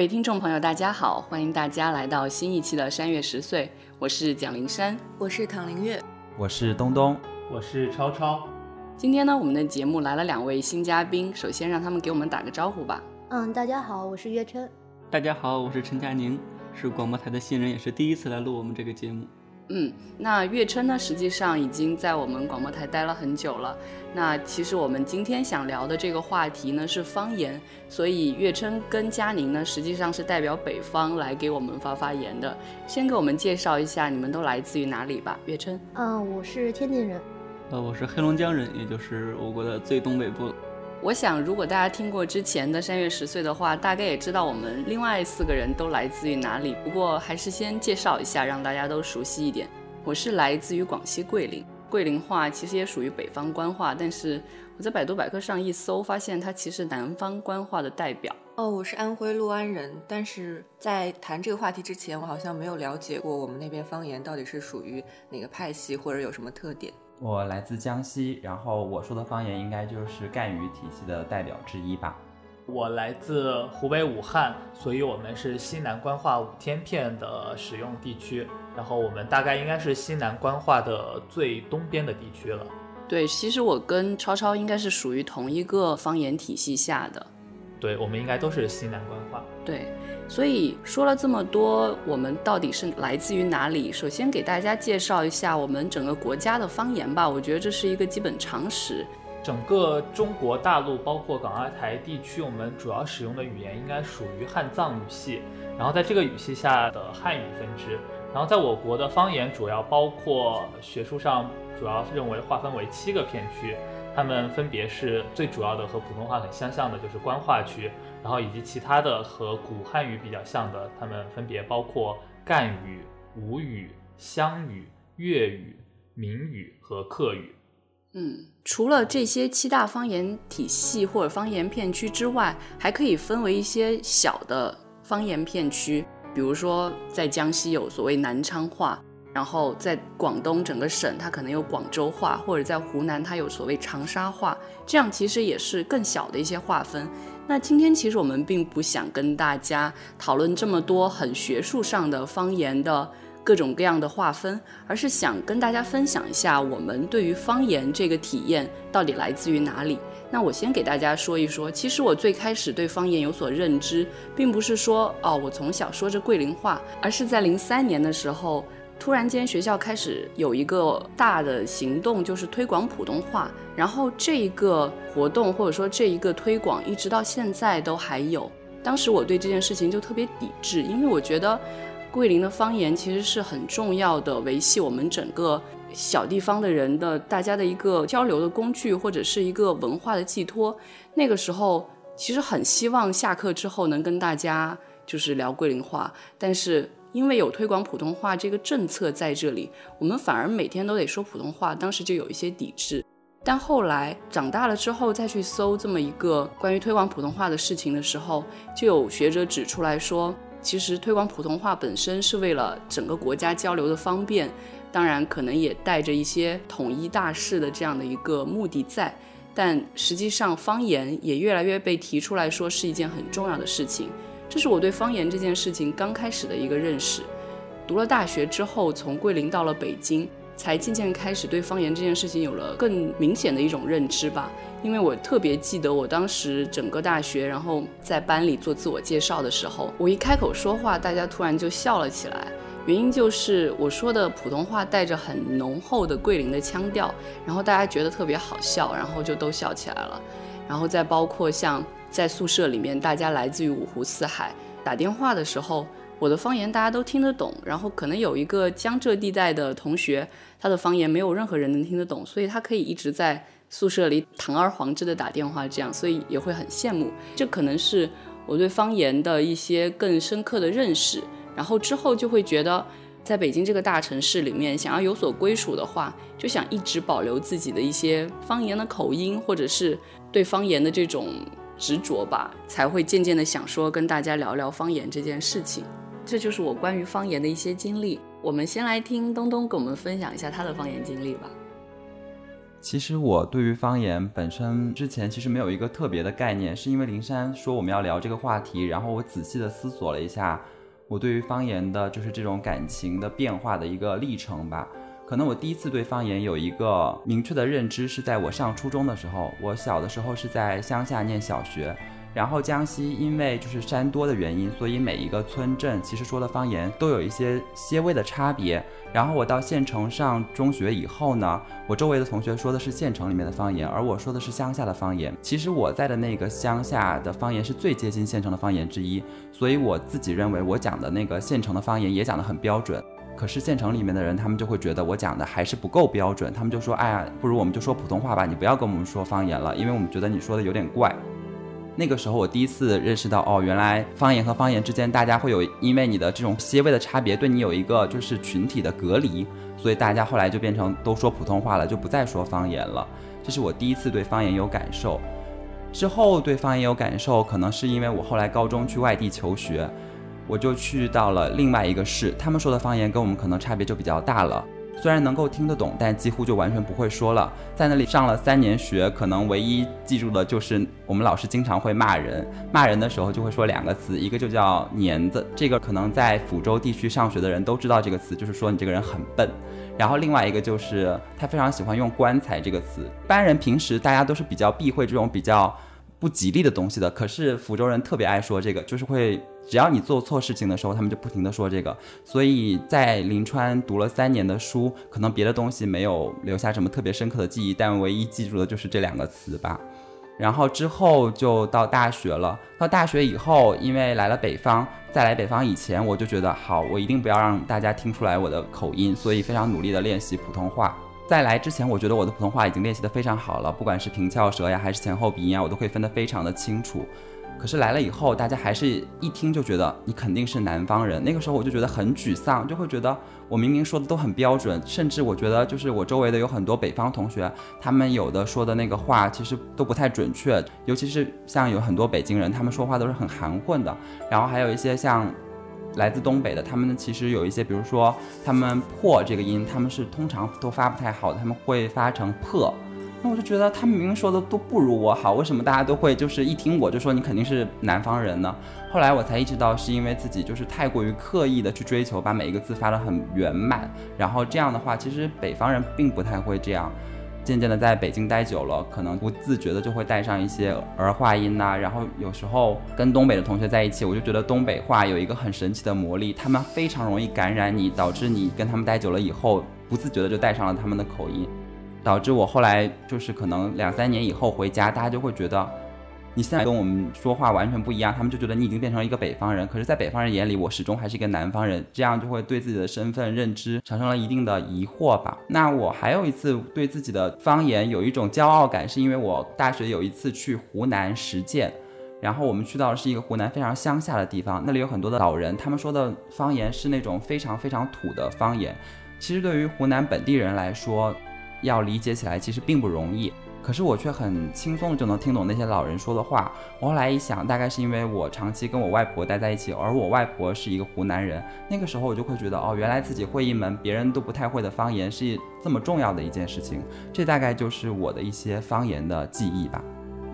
位听众朋友，大家好，欢迎大家来到新一期的山月十岁，我是蒋灵山，我是唐灵月，我是东东，我是超超。今天呢，我们的节目来了两位新嘉宾，首先让他们给我们打个招呼吧。嗯，大家好，我是岳琛。大家好，我是陈佳宁，是广播台的新人，也是第一次来录我们这个节目。嗯，那月琛呢，实际上已经在我们广播台待了很久了。那其实我们今天想聊的这个话题呢是方言，所以月琛跟佳宁呢实际上是代表北方来给我们发发言的。先给我们介绍一下你们都来自于哪里吧，月琛。嗯，我是天津人。呃，我是黑龙江人，也就是我国的最东北部。我想，如果大家听过之前的《山月十岁》的话，大概也知道我们另外四个人都来自于哪里。不过，还是先介绍一下，让大家都熟悉一点。我是来自于广西桂林，桂林话其实也属于北方官话，但是我在百度百科上一搜，发现它其实南方官话的代表。哦，我是安徽六安人，但是在谈这个话题之前，我好像没有了解过我们那边方言到底是属于哪个派系，或者有什么特点。我来自江西，然后我说的方言应该就是赣语体系的代表之一吧。我来自湖北武汉，所以我们是西南官话五天片的使用地区。然后我们大概应该是西南官话的最东边的地区了。对，其实我跟超超应该是属于同一个方言体系下的。对，我们应该都是西南官话。对，所以说了这么多，我们到底是来自于哪里？首先给大家介绍一下我们整个国家的方言吧，我觉得这是一个基本常识。整个中国大陆，包括港澳台地区，我们主要使用的语言应该属于汉藏语系，然后在这个语系下的汉语分支。然后在我国的方言主要包括学术上主要认为划分为七个片区。它们分别是最主要的和普通话很相像的，就是官话区，然后以及其他的和古汉语比较像的，它们分别包括赣语、吴语、湘语、粤语、闽语和客语。嗯，除了这些七大方言体系或者方言片区之外，还可以分为一些小的方言片区，比如说在江西有所谓南昌话。然后在广东整个省，它可能有广州话，或者在湖南它有所谓长沙话，这样其实也是更小的一些划分。那今天其实我们并不想跟大家讨论这么多很学术上的方言的各种各样的划分，而是想跟大家分享一下我们对于方言这个体验到底来自于哪里。那我先给大家说一说，其实我最开始对方言有所认知，并不是说哦我从小说着桂林话，而是在零三年的时候。突然间，学校开始有一个大的行动，就是推广普通话。然后这一个活动或者说这一个推广，一直到现在都还有。当时我对这件事情就特别抵制，因为我觉得桂林的方言其实是很重要的，维系我们整个小地方的人的大家的一个交流的工具，或者是一个文化的寄托。那个时候其实很希望下课之后能跟大家就是聊桂林话，但是。因为有推广普通话这个政策在这里，我们反而每天都得说普通话，当时就有一些抵制。但后来长大了之后，再去搜这么一个关于推广普通话的事情的时候，就有学者指出来说，其实推广普通话本身是为了整个国家交流的方便，当然可能也带着一些统一大势的这样的一个目的在。但实际上，方言也越来越被提出来说是一件很重要的事情。这是我对方言这件事情刚开始的一个认识。读了大学之后，从桂林到了北京，才渐渐开始对方言这件事情有了更明显的一种认知吧。因为我特别记得我当时整个大学，然后在班里做自我介绍的时候，我一开口说话，大家突然就笑了起来。原因就是我说的普通话带着很浓厚的桂林的腔调，然后大家觉得特别好笑，然后就都笑起来了。然后再包括像。在宿舍里面，大家来自于五湖四海，打电话的时候，我的方言大家都听得懂。然后可能有一个江浙地带的同学，他的方言没有任何人能听得懂，所以他可以一直在宿舍里堂而皇之的打电话，这样，所以也会很羡慕。这可能是我对方言的一些更深刻的认识。然后之后就会觉得，在北京这个大城市里面，想要有所归属的话，就想一直保留自己的一些方言的口音，或者是对方言的这种。执着吧，才会渐渐的想说跟大家聊聊方言这件事情。这就是我关于方言的一些经历。我们先来听东东给我们分享一下他的方言经历吧。其实我对于方言本身之前其实没有一个特别的概念，是因为林珊说我们要聊这个话题，然后我仔细的思索了一下，我对于方言的就是这种感情的变化的一个历程吧。可能我第一次对方言有一个明确的认知是在我上初中的时候，我小的时候是在乡下念小学。然后江西因为就是山多的原因，所以每一个村镇其实说的方言都有一些些微的差别。然后我到县城上中学以后呢，我周围的同学说的是县城里面的方言，而我说的是乡下的方言。其实我在的那个乡下的方言是最接近县城的方言之一，所以我自己认为我讲的那个县城的方言也讲得很标准。可是县城里面的人，他们就会觉得我讲的还是不够标准，他们就说：“哎呀，不如我们就说普通话吧，你不要跟我们说方言了，因为我们觉得你说的有点怪。”那个时候，我第一次认识到，哦，原来方言和方言之间，大家会有因为你的这种些微的差别，对你有一个就是群体的隔离，所以大家后来就变成都说普通话了，就不再说方言了。这是我第一次对方言有感受。之后对方言有感受，可能是因为我后来高中去外地求学，我就去到了另外一个市，他们说的方言跟我们可能差别就比较大了。虽然能够听得懂，但几乎就完全不会说了。在那里上了三年学，可能唯一记住的就是我们老师经常会骂人，骂人的时候就会说两个词，一个就叫“年子”，这个可能在抚州地区上学的人都知道这个词，就是说你这个人很笨。然后另外一个就是他非常喜欢用“棺材”这个词，一般人平时大家都是比较避讳这种比较。不吉利的东西的，可是福州人特别爱说这个，就是会只要你做错事情的时候，他们就不停的说这个。所以在临川读了三年的书，可能别的东西没有留下什么特别深刻的记忆，但唯一记住的就是这两个词吧。然后之后就到大学了，到大学以后，因为来了北方，在来北方以前，我就觉得好，我一定不要让大家听出来我的口音，所以非常努力的练习普通话。在来之前，我觉得我的普通话已经练习的非常好了，不管是平翘舌呀，还是前后鼻音啊，我都可以分得非常的清楚。可是来了以后，大家还是一听就觉得你肯定是南方人。那个时候我就觉得很沮丧，就会觉得我明明说的都很标准，甚至我觉得就是我周围的有很多北方同学，他们有的说的那个话其实都不太准确，尤其是像有很多北京人，他们说话都是很含混的。然后还有一些像。来自东北的，他们其实有一些，比如说他们破这个音，他们是通常都发不太好的，他们会发成破。那我就觉得他们明明说的都不如我好，为什么大家都会就是一听我就说你肯定是南方人呢？后来我才意识到，是因为自己就是太过于刻意的去追求把每一个字发得很圆满，然后这样的话，其实北方人并不太会这样。渐渐的在北京待久了，可能不自觉的就会带上一些儿化音呐。然后有时候跟东北的同学在一起，我就觉得东北话有一个很神奇的魔力，他们非常容易感染你，导致你跟他们待久了以后，不自觉的就带上了他们的口音，导致我后来就是可能两三年以后回家，大家就会觉得。你现在跟我们说话完全不一样，他们就觉得你已经变成了一个北方人。可是，在北方人眼里，我始终还是一个南方人，这样就会对自己的身份认知产生了一定的疑惑吧。那我还有一次对自己的方言有一种骄傲感，是因为我大学有一次去湖南实践，然后我们去到的是一个湖南非常乡下的地方，那里有很多的老人，他们说的方言是那种非常非常土的方言。其实对于湖南本地人来说，要理解起来其实并不容易。可是我却很轻松就能听懂那些老人说的话。我后来一想，大概是因为我长期跟我外婆待在一起，而我外婆是一个湖南人。那个时候我就会觉得，哦，原来自己会一门别人都不太会的方言是这么重要的一件事情。这大概就是我的一些方言的记忆吧。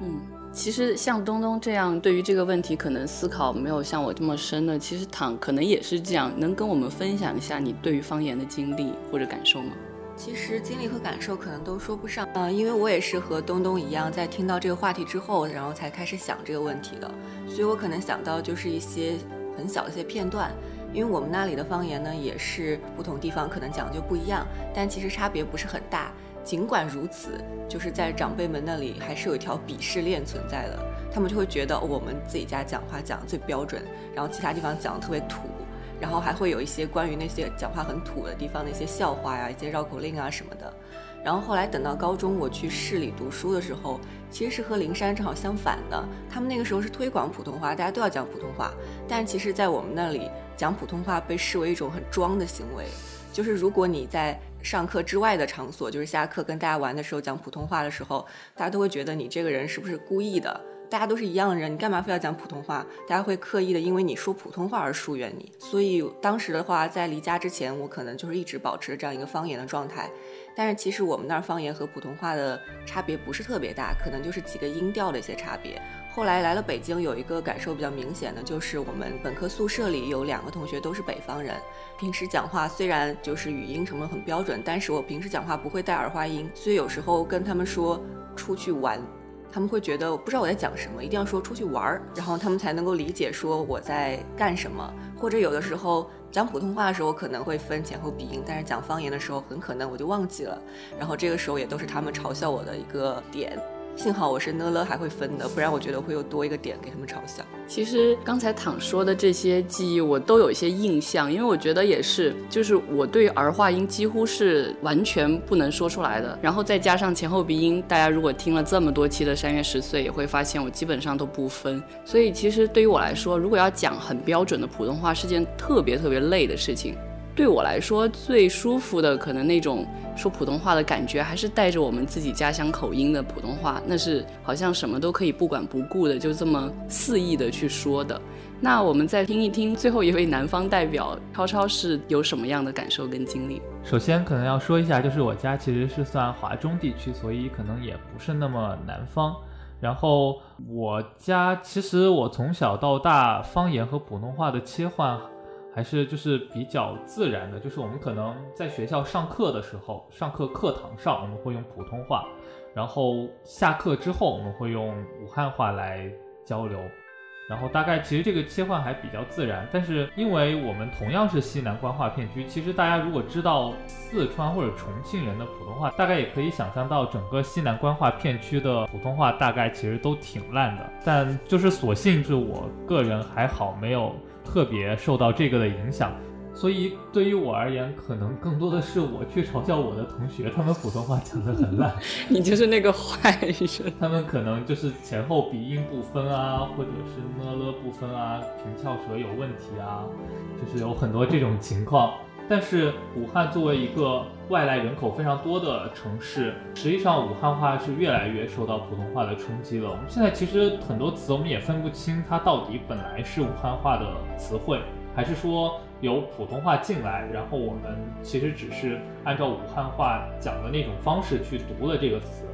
嗯，其实像东东这样对于这个问题可能思考没有像我这么深的，其实躺可能也是这样。能跟我们分享一下你对于方言的经历或者感受吗？其实经历和感受可能都说不上，呃，因为我也是和东东一样，在听到这个话题之后，然后才开始想这个问题的，所以我可能想到就是一些很小的一些片段，因为我们那里的方言呢，也是不同地方可能讲究不一样，但其实差别不是很大。尽管如此，就是在长辈们那里还是有一条鄙视链存在的，他们就会觉得我们自己家讲话讲的最标准，然后其他地方讲的特别土。然后还会有一些关于那些讲话很土的地方的一些笑话呀，一些绕口令啊什么的。然后后来等到高中我去市里读书的时候，其实是和灵山正好相反的。他们那个时候是推广普通话，大家都要讲普通话。但其实，在我们那里讲普通话被视为一种很装的行为，就是如果你在上课之外的场所，就是下课跟大家玩的时候讲普通话的时候，大家都会觉得你这个人是不是故意的。大家都是一样的人，你干嘛非要讲普通话？大家会刻意的因为你说普通话而疏远你。所以当时的话，在离家之前，我可能就是一直保持着这样一个方言的状态。但是其实我们那儿方言和普通话的差别不是特别大，可能就是几个音调的一些差别。后来来了北京，有一个感受比较明显的就是我们本科宿舍里有两个同学都是北方人，平时讲话虽然就是语音什么很标准，但是我平时讲话不会带儿化音，所以有时候跟他们说出去玩，他们会觉得不知道我在讲什么，一定要说出去玩儿，然后他们才能够理解说我在干什么。或者有的时候讲普通话的时候可能会分前后鼻音，但是讲方言的时候很可能我就忘记了，然后这个时候也都是他们嘲笑我的一个点。幸好我是呢了还会分的，不然我觉得会又多一个点给他们嘲笑。其实刚才躺说的这些记忆，我都有一些印象，因为我觉得也是，就是我对儿化音几乎是完全不能说出来的，然后再加上前后鼻音，大家如果听了这么多期的《山月十岁》，也会发现我基本上都不分。所以其实对于我来说，如果要讲很标准的普通话，是件特别特别累的事情。对我来说，最舒服的可能那种说普通话的感觉，还是带着我们自己家乡口音的普通话，那是好像什么都可以不管不顾的，就这么肆意的去说的。那我们再听一听最后一位南方代表超超是有什么样的感受跟经历。首先可能要说一下，就是我家其实是算华中地区，所以可能也不是那么南方。然后我家其实我从小到大方言和普通话的切换。还是就是比较自然的，就是我们可能在学校上课的时候，上课课堂上我们会用普通话，然后下课之后我们会用武汉话来交流，然后大概其实这个切换还比较自然。但是因为我们同样是西南官话片区，其实大家如果知道四川或者重庆人的普通话，大概也可以想象到整个西南官话片区的普通话大概其实都挺烂的。但就是所幸是我个人还好没有。特别受到这个的影响，所以对于我而言，可能更多的是我去嘲笑我的同学，他们普通话讲得很烂。你就是那个坏人。他们可能就是前后鼻音不分啊，或者是呢了不分啊，平翘舌有问题啊，就是有很多这种情况。但是武汉作为一个外来人口非常多的城市，实际上武汉话是越来越受到普通话的冲击了。我们现在其实很多词我们也分不清，它到底本来是武汉话的词汇，还是说有普通话进来，然后我们其实只是按照武汉话讲的那种方式去读了这个词。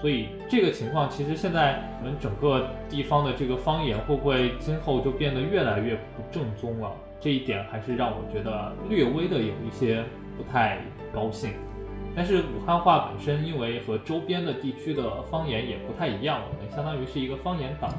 所以这个情况其实现在我们整个地方的这个方言会不会今后就变得越来越不正宗了？这一点还是让我觉得略微的有一些不太高兴，但是武汉话本身因为和周边的地区的方言也不太一样，我们相当于是一个方言岛，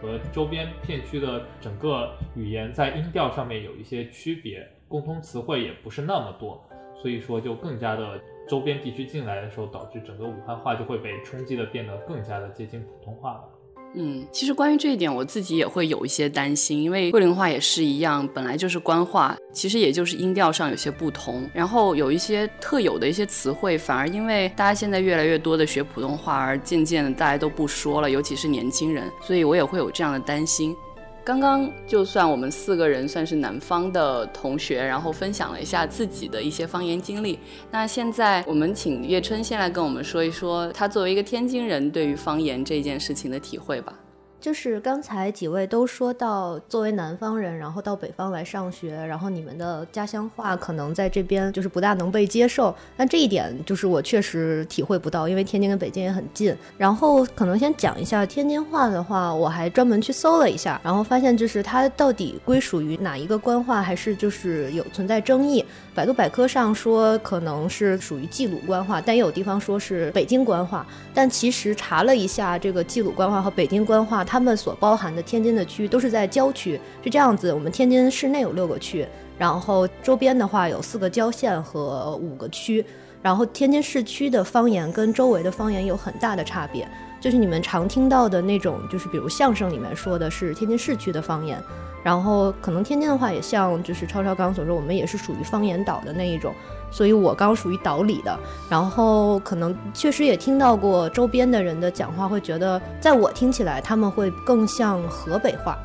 和周边片区的整个语言在音调上面有一些区别，共通词汇也不是那么多，所以说就更加的周边地区进来的时候，导致整个武汉话就会被冲击的变得更加的接近普通话了。嗯，其实关于这一点，我自己也会有一些担心，因为桂林话也是一样，本来就是官话，其实也就是音调上有些不同，然后有一些特有的一些词汇，反而因为大家现在越来越多的学普通话，而渐渐的大家都不说了，尤其是年轻人，所以我也会有这样的担心。刚刚就算我们四个人算是南方的同学，然后分享了一下自己的一些方言经历。那现在我们请叶春先来跟我们说一说，他作为一个天津人对于方言这件事情的体会吧。就是刚才几位都说到，作为南方人，然后到北方来上学，然后你们的家乡话可能在这边就是不大能被接受。但这一点就是我确实体会不到，因为天津跟北京也很近。然后可能先讲一下天津话的话，我还专门去搜了一下，然后发现就是它到底归属于哪一个官话，还是就是有存在争议。百度百科上说可能是属于冀鲁官话，但也有地方说是北京官话。但其实查了一下，这个冀鲁官话和北京官话。他们所包含的天津的区都是在郊区，是这样子。我们天津市内有六个区，然后周边的话有四个郊县和五个区。然后天津市区的方言跟周围的方言有很大的差别，就是你们常听到的那种，就是比如相声里面说的是天津市区的方言。然后可能天津的话也像就是超超刚刚所说，我们也是属于方言岛的那一种。所以我刚属于岛里的，然后可能确实也听到过周边的人的讲话，会觉得在我听起来他们会更像河北话，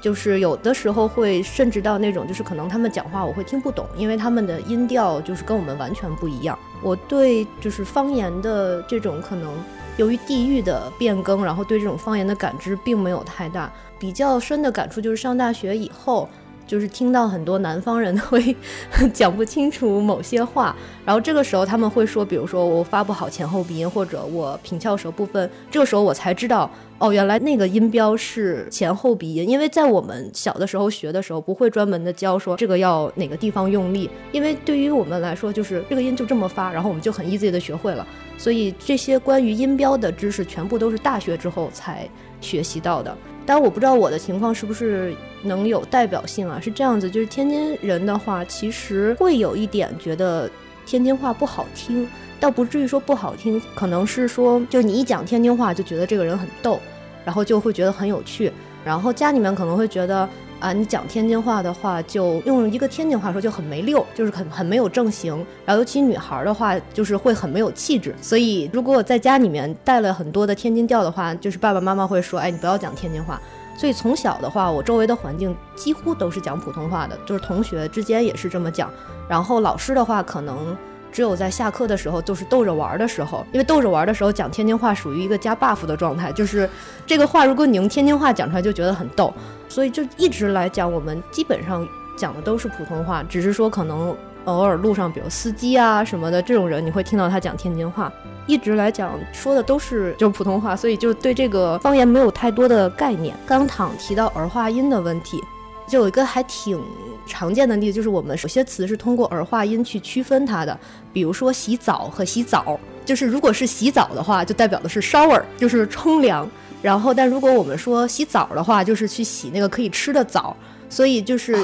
就是有的时候会甚至到那种就是可能他们讲话我会听不懂，因为他们的音调就是跟我们完全不一样。我对就是方言的这种可能由于地域的变更，然后对这种方言的感知并没有太大。比较深的感触就是上大学以后。就是听到很多南方人会 讲不清楚某些话，然后这个时候他们会说，比如说我发不好前后鼻音，或者我平翘舌部分，这个时候我才知道，哦，原来那个音标是前后鼻音。因为在我们小的时候学的时候，不会专门的教说这个要哪个地方用力，因为对于我们来说，就是这个音就这么发，然后我们就很 easy 的学会了。所以这些关于音标的知识，全部都是大学之后才学习到的。但我不知道我的情况是不是能有代表性啊？是这样子，就是天津人的话，其实会有一点觉得天津话不好听，倒不至于说不好听，可能是说，就你一讲天津话就觉得这个人很逗，然后就会觉得很有趣，然后家里面可能会觉得。啊，你讲天津话的话，就用一个天津话说就很没溜，就是很很没有正形。然后尤其女孩的话，就是会很没有气质。所以如果我在家里面带了很多的天津调的话，就是爸爸妈妈会说，哎，你不要讲天津话。所以从小的话，我周围的环境几乎都是讲普通话的，就是同学之间也是这么讲。然后老师的话，可能。只有在下课的时候，就是逗着玩的时候，因为逗着玩的时候讲天津话属于一个加 buff 的状态，就是这个话如果你用天津话讲出来就觉得很逗，所以就一直来讲我们基本上讲的都是普通话，只是说可能偶尔路上比如司机啊什么的这种人你会听到他讲天津话，一直来讲说的都是就是普通话，所以就对这个方言没有太多的概念。刚躺提到儿化音的问题。就有一个还挺常见的例子，就是我们有些词是通过儿化音去区分它的，比如说洗澡和洗澡，就是如果是洗澡的话，就代表的是 shower，就是冲凉，然后但如果我们说洗澡的话，就是去洗那个可以吃的澡，所以就是，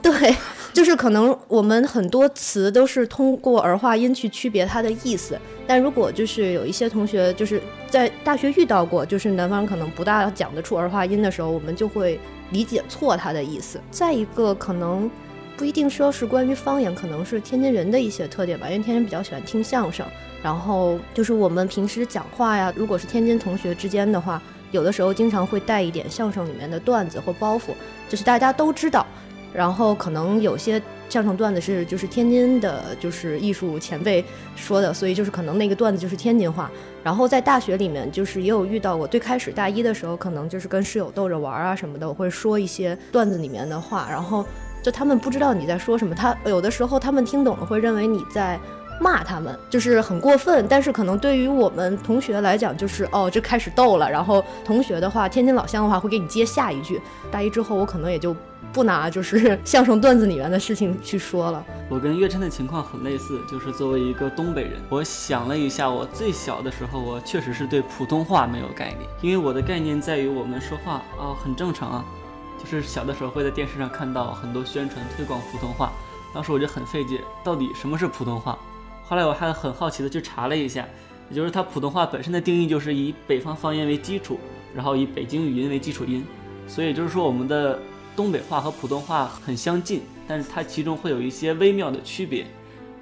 对，就是可能我们很多词都是通过儿化音去区别它的意思，但如果就是有一些同学就是在大学遇到过，就是南方可能不大讲得出儿化音的时候，我们就会。理解错他的意思。再一个，可能不一定说是关于方言，可能是天津人的一些特点吧。因为天津人比较喜欢听相声，然后就是我们平时讲话呀，如果是天津同学之间的话，有的时候经常会带一点相声里面的段子或包袱，就是大家都知道。然后可能有些相声段子是就是天津的，就是艺术前辈说的，所以就是可能那个段子就是天津话。然后在大学里面，就是也有遇到过。最开始大一的时候，可能就是跟室友逗着玩啊什么的，我会说一些段子里面的话，然后就他们不知道你在说什么。他有的时候他们听懂了，会认为你在骂他们，就是很过分。但是可能对于我们同学来讲，就是哦，就开始逗了。然后同学的话，天津老乡的话会给你接下一句。大一之后，我可能也就。不拿就是 相声段子里面的事情去说了。我跟岳琛的情况很类似，就是作为一个东北人，我想了一下，我最小的时候，我确实是对普通话没有概念，因为我的概念在于我们说话啊很正常啊，就是小的时候会在电视上看到很多宣传推广普通话，当时我就很费解，到底什么是普通话？后来我还很好奇的去查了一下，也就是它普通话本身的定义就是以北方方言为基础，然后以北京语音为基础音，所以就是说我们的。东北话和普通话很相近，但是它其中会有一些微妙的区别。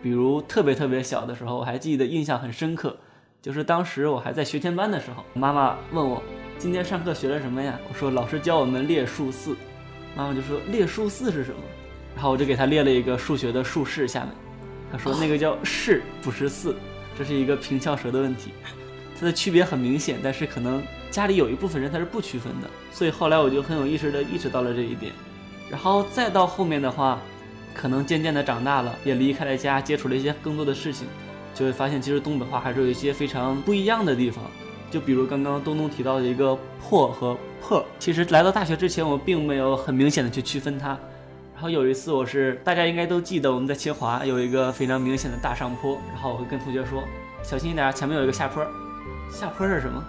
比如特别特别小的时候，我还记得印象很深刻，就是当时我还在学前班的时候，妈妈问我今天上课学了什么呀？我说老师教我们列数四，妈妈就说列数四是什么？然后我就给她列了一个数学的竖式下面，她说那个叫式，不是四，这是一个平翘舌的问题，它的区别很明显，但是可能。家里有一部分人他是不区分的，所以后来我就很有意识的意识到了这一点，然后再到后面的话，可能渐渐的长大了，也离开了家，接触了一些更多的事情，就会发现其实东北话还是有一些非常不一样的地方。就比如刚刚东东提到的一个破和破，其实来到大学之前我并没有很明显的去区分它。然后有一次我是大家应该都记得我们在清华有一个非常明显的大上坡，然后我会跟同学说小心一点，前面有一个下坡。下坡是什么？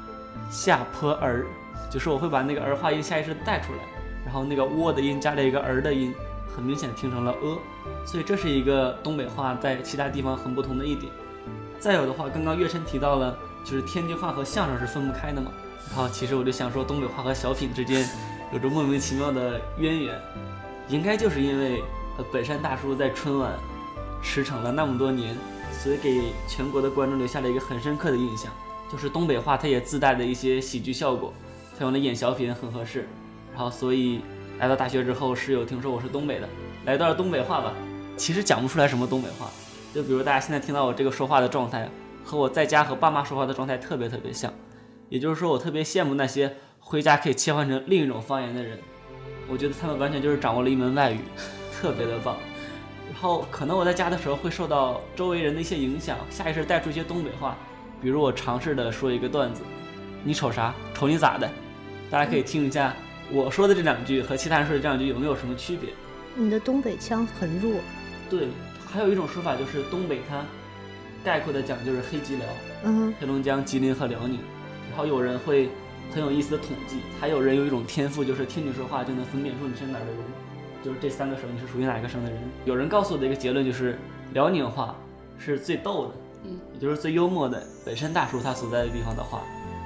下坡儿，就是我会把那个儿化音下意识带出来，然后那个窝的音加了一个儿的音，很明显听成了呃，所以这是一个东北话在其他地方很不同的一点。再有的话，刚刚岳琛提到了，就是天津话和相声是分不开的嘛，然后其实我就想说，东北话和小品之间有着莫名其妙的渊源，应该就是因为呃本山大叔在春晚驰骋了那么多年，所以给全国的观众留下了一个很深刻的印象。就是东北话，它也自带的一些喜剧效果，它用的演小品很合适。然后，所以来到大学之后，室友听说我是东北的，来段东北话吧。其实讲不出来什么东北话，就比如大家现在听到我这个说话的状态，和我在家和爸妈说话的状态特别特别像。也就是说，我特别羡慕那些回家可以切换成另一种方言的人。我觉得他们完全就是掌握了一门外语，特别的棒。然后可能我在家的时候会受到周围人的一些影响，下意识带出一些东北话。比如我尝试的说一个段子：“你瞅啥？瞅你咋的？”大家可以听一下我说的这两句和其他人说的这两句有没有什么区别？你的东北腔很弱。对，还有一种说法就是东北它概括的讲就是黑吉辽，嗯，黑龙江、吉林和辽宁。然后有人会很有意思的统计，还有人有一种天赋，就是听你说话就能分辨出你是哪儿的人，就是这三个省你是属于哪一个省的人。有人告诉我的一个结论就是，辽宁话是最逗的，嗯，也就是最幽默的，本身大叔他所在的地方的话。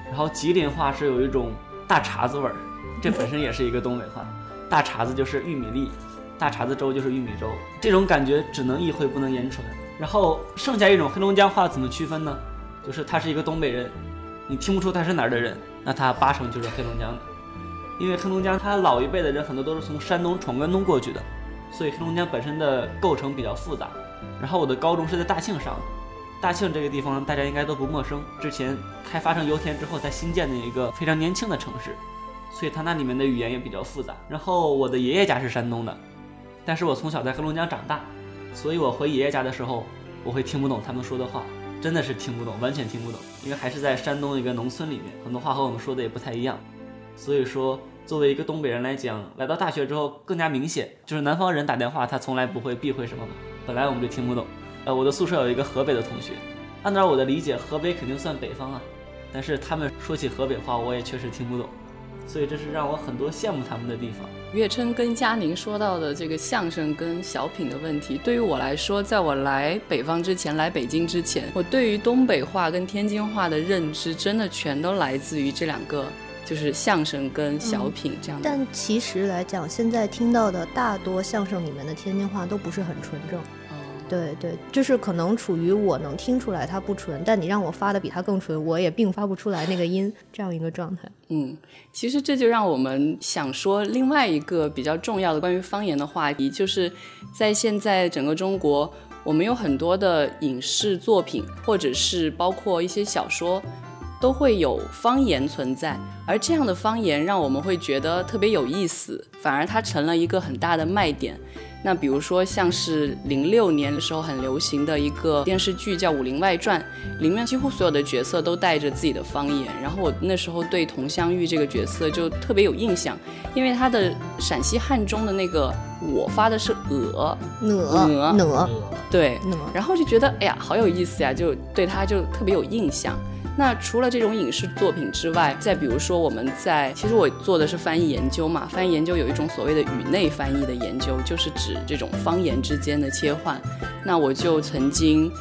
然后吉林话是有一种大碴子味儿，这本身也是一个东北话，大碴子就是玉米粒，大碴子粥就是玉米粥，这种感觉只能意会不能言传。然后剩下一种黑龙江话怎么区分呢？就是他是一个东北人。你听不出他是哪儿的人，那他八成就是黑龙江的，因为黑龙江他老一辈的人很多都是从山东闯关东过去的，所以黑龙江本身的构成比较复杂。然后我的高中是在大庆上的，大庆这个地方大家应该都不陌生，之前开发成油田之后才新建的一个非常年轻的城市，所以它那里面的语言也比较复杂。然后我的爷爷家是山东的，但是我从小在黑龙江长大，所以我回爷爷家的时候，我会听不懂他们说的话。真的是听不懂，完全听不懂，因为还是在山东一个农村里面，很多话和我们说的也不太一样。所以说，作为一个东北人来讲，来到大学之后更加明显，就是南方人打电话他从来不会避讳什么嘛，本来我们就听不懂。呃，我的宿舍有一个河北的同学，按照我的理解，河北肯定算北方啊，但是他们说起河北话，我也确实听不懂。所以这是让我很多羡慕他们的地方。岳琛跟佳宁说到的这个相声跟小品的问题，对于我来说，在我来北方之前，来北京之前，我对于东北话跟天津话的认知，真的全都来自于这两个，就是相声跟小品这样的。但其实来讲，现在听到的大多相声里面的天津话都不是很纯正。对对，就是可能处于我能听出来它不纯，但你让我发的比它更纯，我也并发不出来那个音，这样一个状态。嗯，其实这就让我们想说另外一个比较重要的关于方言的话题，就是在现在整个中国，我们有很多的影视作品，或者是包括一些小说，都会有方言存在，而这样的方言让我们会觉得特别有意思，反而它成了一个很大的卖点。那比如说，像是零六年的时候很流行的一个电视剧叫《武林外传》，里面几乎所有的角色都带着自己的方言。然后我那时候对佟湘玉这个角色就特别有印象，因为他的陕西汉中的那个“我”发的是“鹅”，鹅，鹅，对，然后就觉得哎呀，好有意思呀，就对他就特别有印象。那除了这种影视作品之外，再比如说我们在，其实我做的是翻译研究嘛，翻译研究有一种所谓的语内翻译的研究，就是指这种方言之间的切换。那我就曾经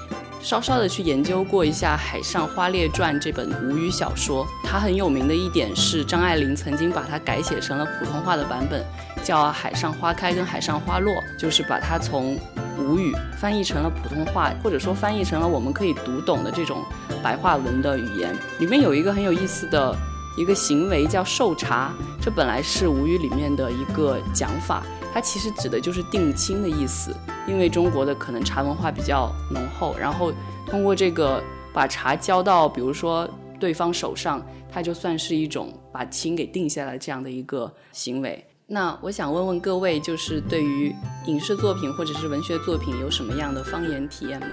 稍稍的去研究过一下《海上花列传》这本吴语小说，它很有名的一点是张爱玲曾经把它改写成了普通话的版本，叫《海上花开》跟《海上花落》，就是把它从。吴语翻译成了普通话，或者说翻译成了我们可以读懂的这种白话文的语言。里面有一个很有意思的一个行为叫受茶，这本来是吴语里面的一个讲法，它其实指的就是定亲的意思。因为中国的可能茶文化比较浓厚，然后通过这个把茶交到比如说对方手上，它就算是一种把亲给定下来这样的一个行为。那我想问问各位，就是对于影视作品或者是文学作品有什么样的方言体验吗？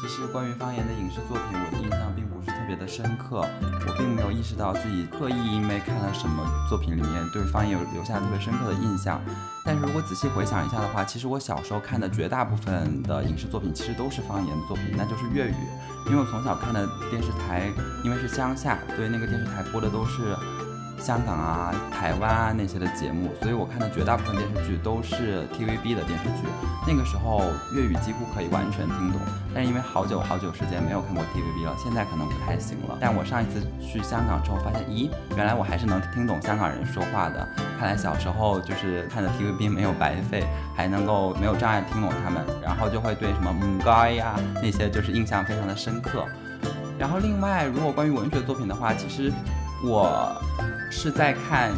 其实关于方言的影视作品，我的印象并不是特别的深刻，我并没有意识到自己刻意因为看了什么作品里面对方言有留下特别深刻的印象。但是如果仔细回想一下的话，其实我小时候看的绝大部分的影视作品其实都是方言的作品，那就是粤语。因为我从小看的电视台，因为是乡下，所以那个电视台播的都是。香港啊、台湾啊那些的节目，所以我看的绝大部分电视剧都是 TVB 的电视剧。那个时候粤语几乎可以完全听懂，但是因为好久好久时间没有看过 TVB 了，现在可能不太行了。但我上一次去香港之后发现，咦，原来我还是能听懂香港人说话的。看来小时候就是看的 TVB 没有白费，还能够没有障碍听懂他们，然后就会对什么母该呀那些就是印象非常的深刻。然后另外，如果关于文学作品的话，其实我。是在看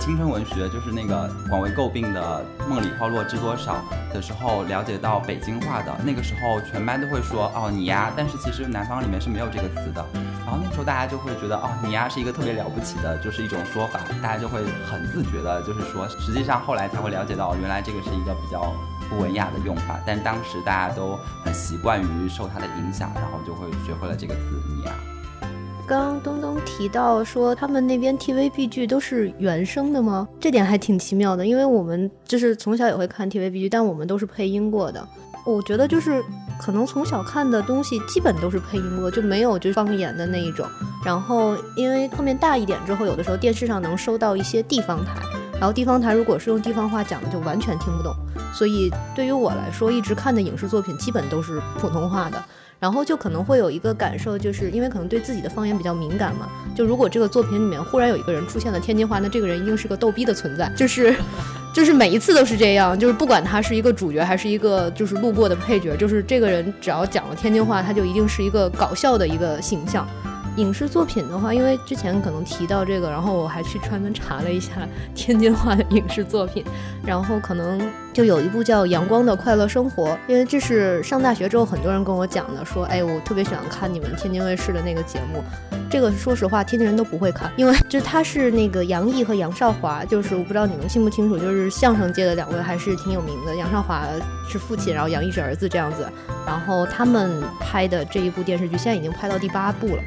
青春文学，就是那个广为诟病的《梦里花落知多少》的时候，了解到北京话的那个时候，全班都会说哦你呀，但是其实南方里面是没有这个词的。然后那时候大家就会觉得哦你呀是一个特别了不起的，就是一种说法，大家就会很自觉的，就是说，实际上后来才会了解到，原来这个是一个比较不文雅的用法，但当时大家都很习惯于受它的影响，然后就会学会了这个字你呀。刚东东提到说他们那边 TVB 剧都是原声的吗？这点还挺奇妙的，因为我们就是从小也会看 TVB 剧，但我们都是配音过的。我觉得就是可能从小看的东西基本都是配音过，就没有就方言的那一种。然后因为后面大一点之后，有的时候电视上能收到一些地方台，然后地方台如果是用地方话讲的，就完全听不懂。所以对于我来说，一直看的影视作品基本都是普通话的。然后就可能会有一个感受，就是因为可能对自己的方言比较敏感嘛。就如果这个作品里面忽然有一个人出现了天津话，那这个人一定是个逗逼的存在。就是，就是每一次都是这样。就是不管他是一个主角还是一个就是路过的配角，就是这个人只要讲了天津话，他就一定是一个搞笑的一个形象。影视作品的话，因为之前可能提到这个，然后我还去专门查了一下天津话的影视作品，然后可能就有一部叫《阳光的快乐生活》，因为这是上大学之后很多人跟我讲的，说哎，我特别喜欢看你们天津卫视的那个节目。这个说实话，天津人都不会看，因为就他是那个杨毅和杨少华，就是我不知道你们清不清楚，就是相声界的两位还是挺有名的。杨少华是父亲，然后杨毅是儿子这样子。然后他们拍的这一部电视剧，现在已经拍到第八部了。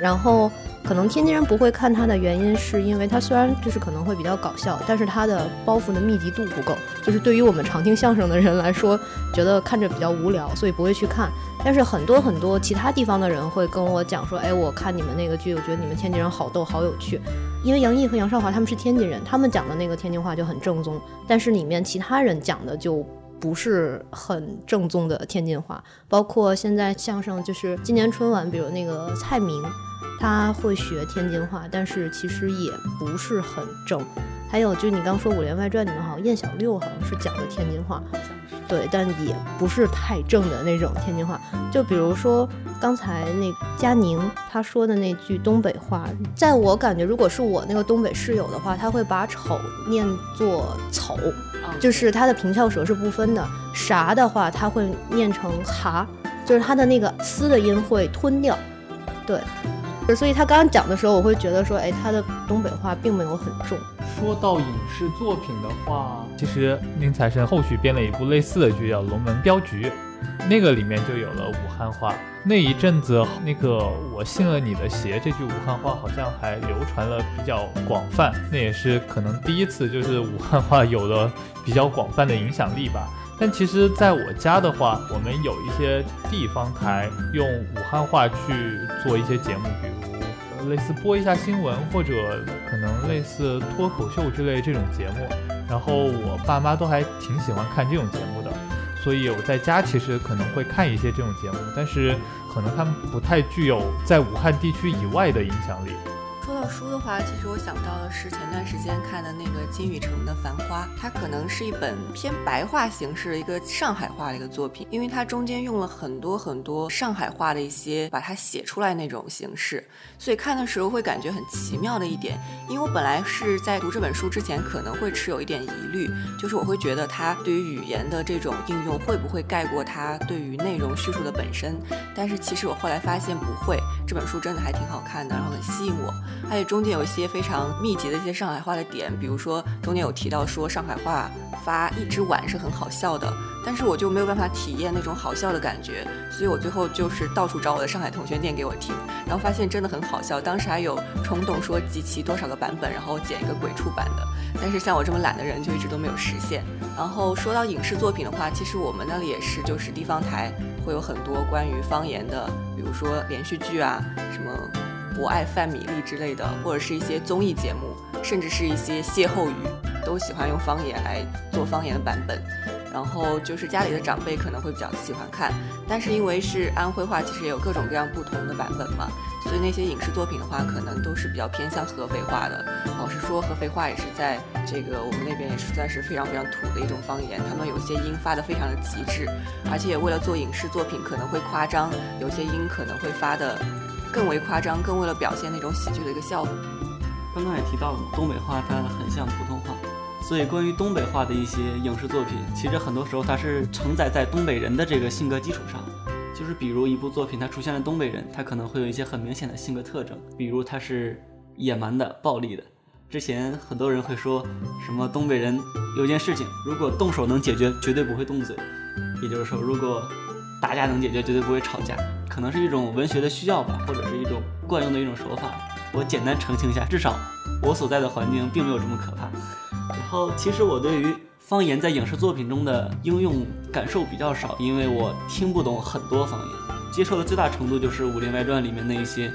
然后，可能天津人不会看它的原因，是因为它虽然就是可能会比较搞笑，但是它的包袱的密集度不够。就是对于我们常听相声的人来说，觉得看着比较无聊，所以不会去看。但是很多很多其他地方的人会跟我讲说：“哎，我看你们那个剧，我觉得你们天津人好逗，好有趣。”因为杨毅和杨少华他们是天津人，他们讲的那个天津话就很正宗，但是里面其他人讲的就不是很正宗的天津话。包括现在相声，就是今年春晚，比如那个蔡明。他会学天津话，但是其实也不是很正。还有，就你刚说《武林外传》，里面好像燕小六好像是讲的天津话，对，但也不是太正的那种天津话。就比如说刚才那佳宁他说的那句东北话，在我感觉，如果是我那个东北室友的话，他会把丑念作丑，就是他的平翘舌是不分的。啥的话，他会念成哈，就是他的那个嘶的音会吞掉，对。所以他刚刚讲的时候，我会觉得说，哎，他的东北话并没有很重。说到影视作品的话，其实宁财神后续编了一部类似的剧，叫《龙门镖局》，那个里面就有了武汉话。那一阵子，那个我信了你的邪这句武汉话好像还流传了比较广泛，那也是可能第一次，就是武汉话有了比较广泛的影响力吧。但其实，在我家的话，我们有一些地方台用武汉话去做一些节目，比如类似播一下新闻，或者可能类似脱口秀之类这种节目。然后我爸妈都还挺喜欢看这种节目的，所以我在家其实可能会看一些这种节目，但是可能他们不太具有在武汉地区以外的影响力。书的话，其实我想到的是前段时间看的那个金宇澄的《繁花》，它可能是一本偏白话形式的一个上海话的一个作品，因为它中间用了很多很多上海话的一些把它写出来那种形式，所以看的时候会感觉很奇妙的一点。因为我本来是在读这本书之前可能会持有一点疑虑，就是我会觉得它对于语言的这种应用会不会盖过它对于内容叙述的本身？但是其实我后来发现不会，这本书真的还挺好看的，然后很吸引我。还有中间有一些非常密集的一些上海话的点，比如说中间有提到说上海话发一只碗是很好笑的，但是我就没有办法体验那种好笑的感觉，所以我最后就是到处找我的上海同学念给我听，然后发现真的很好笑。当时还有冲动说集齐多少个版本，然后剪一个鬼畜版的，但是像我这么懒的人就一直都没有实现。然后说到影视作品的话，其实我们那里也是，就是地方台会有很多关于方言的，比如说连续剧啊，什么。我爱范米粒之类的，或者是一些综艺节目，甚至是一些歇后语，都喜欢用方言来做方言的版本。然后就是家里的长辈可能会比较喜欢看，但是因为是安徽话，其实也有各种各样不同的版本嘛，所以那些影视作品的话，可能都是比较偏向合肥话的。老实说，合肥话也是在这个我们那边也是算是非常非常土的一种方言，他们有些音发的非常的极致，而且为了做影视作品可能会夸张，有些音可能会发的。更为夸张，更为了表现那种喜剧的一个效果。刚刚也提到了，东北话它很像普通话，所以关于东北话的一些影视作品，其实很多时候它是承载在东北人的这个性格基础上。就是比如一部作品它出现了东北人，他可能会有一些很明显的性格特征，比如他是野蛮的、暴力的。之前很多人会说什么东北人有件事情，如果动手能解决，绝对不会动嘴。也就是说，如果打架能解决，绝对不会吵架。可能是一种文学的需要吧，或者是一种惯用的一种手法。我简单澄清一下，至少我所在的环境并没有这么可怕。然后，其实我对于方言在影视作品中的应用感受比较少，因为我听不懂很多方言，接受的最大程度就是《武林外传》里面那一些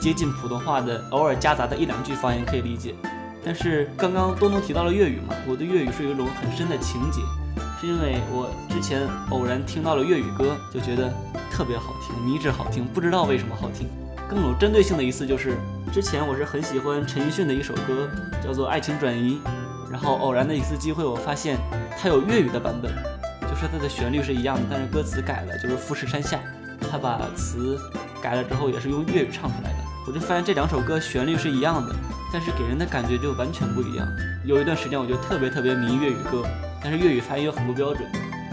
接近普通话的，偶尔夹杂的一两句方言可以理解。但是刚刚东东提到了粤语嘛，我对粤语是有一种很深的情结。是因为我之前偶然听到了粤语歌，就觉得特别好听，迷之好听，不知道为什么好听。更有针对性的一次就是，之前我是很喜欢陈奕迅的一首歌，叫做《爱情转移》，然后偶然的一次机会，我发现它有粤语的版本，就是它的旋律是一样的，但是歌词改了，就是富士山下，他把词改了之后也是用粤语唱出来的。我就发现这两首歌旋律是一样的，但是给人的感觉就完全不一样。有一段时间我就特别特别迷粤语歌。但是粤语发音又很不标准，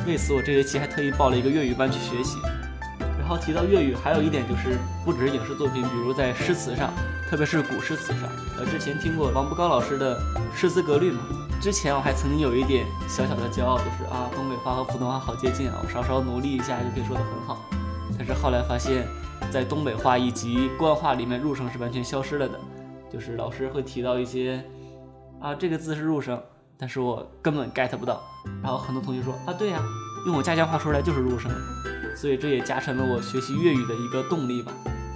为此我这学期还特意报了一个粤语班去学习。然后提到粤语，还有一点就是，不只是影视作品，比如在诗词上，特别是古诗词上。呃，之前听过王步高老师的《诗词格律》嘛？之前我还曾经有一点小小的骄傲，就是啊，东北话和普通话好接近啊，我稍稍努力一下就可以说得很好。但是后来发现，在东北话以及官话里面，入声是完全消失了的，就是老师会提到一些啊，这个字是入声。但是我根本 get 不到，然后很多同学说啊，对呀，用我家乡话说出来就是入声，所以这也加深了我学习粤语的一个动力吧。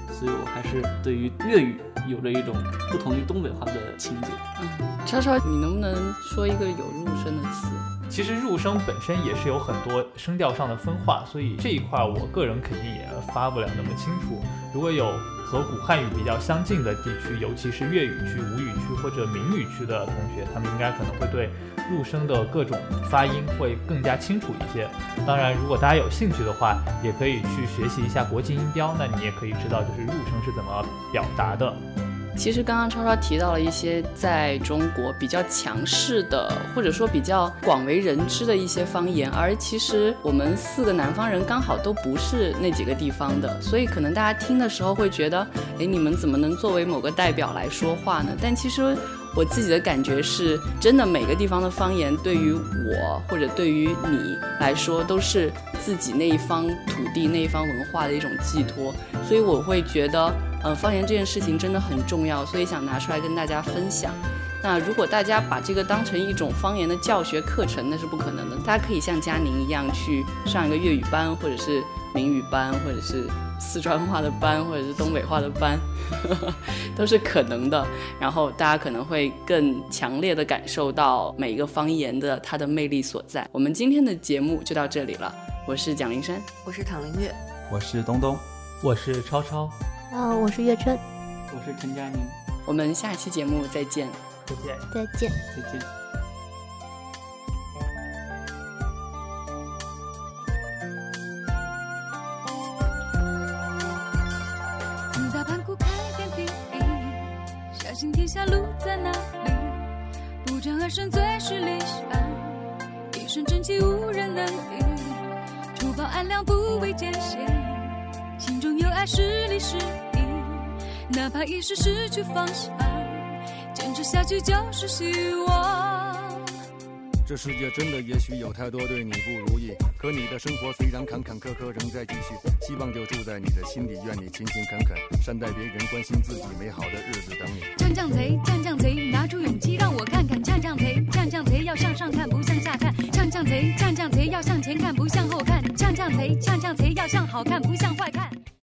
所以我还是对于粤语有着一种不同于东北话的情节。嗯，超超，你能不能说一个有入声的词？其实入声本身也是有很多声调上的分化，所以这一块我个人肯定也发不了那么清楚。如果有。和古汉语比较相近的地区，尤其是粤语区、吴语区或者闽语区的同学，他们应该可能会对入声的各种发音会更加清楚一些。当然，如果大家有兴趣的话，也可以去学习一下国际音标，那你也可以知道就是入声是怎么表达的。其实刚刚超超提到了一些在中国比较强势的，或者说比较广为人知的一些方言，而其实我们四个南方人刚好都不是那几个地方的，所以可能大家听的时候会觉得，哎，你们怎么能作为某个代表来说话呢？但其实我自己的感觉是，真的每个地方的方言对于我或者对于你来说，都是自己那一方土地那一方文化的一种寄托，所以我会觉得。呃，方言这件事情真的很重要，所以想拿出来跟大家分享。那如果大家把这个当成一种方言的教学课程，那是不可能的。大家可以像佳宁一样去上一个粤语班，或者是闽语班，或者是四川话的班，或者是东北话的班，都是可能的。然后大家可能会更强烈的感受到每一个方言的它的魅力所在。我们今天的节目就到这里了，我是蒋林山，我是唐林月，我是东东，我是超超。啊，我是月春，我是陈佳宁，我们下期节目再见，再见，再见，再见。怕一时失去方向，坚持下去就是希望。这世界真的也许有太多对你不如意，可你的生活虽然坎坎坷坷仍在继续，希望就住在你的心底，愿你勤勤恳恳，善待别人，关心自己，美好的日子等你。降降贼，降降贼，拿出勇气让我看看，降降贼，降降贼要向上看，不向下看，降降贼，降降贼要向前看，不向后看，降降贼，降降贼要向好看，不向坏看。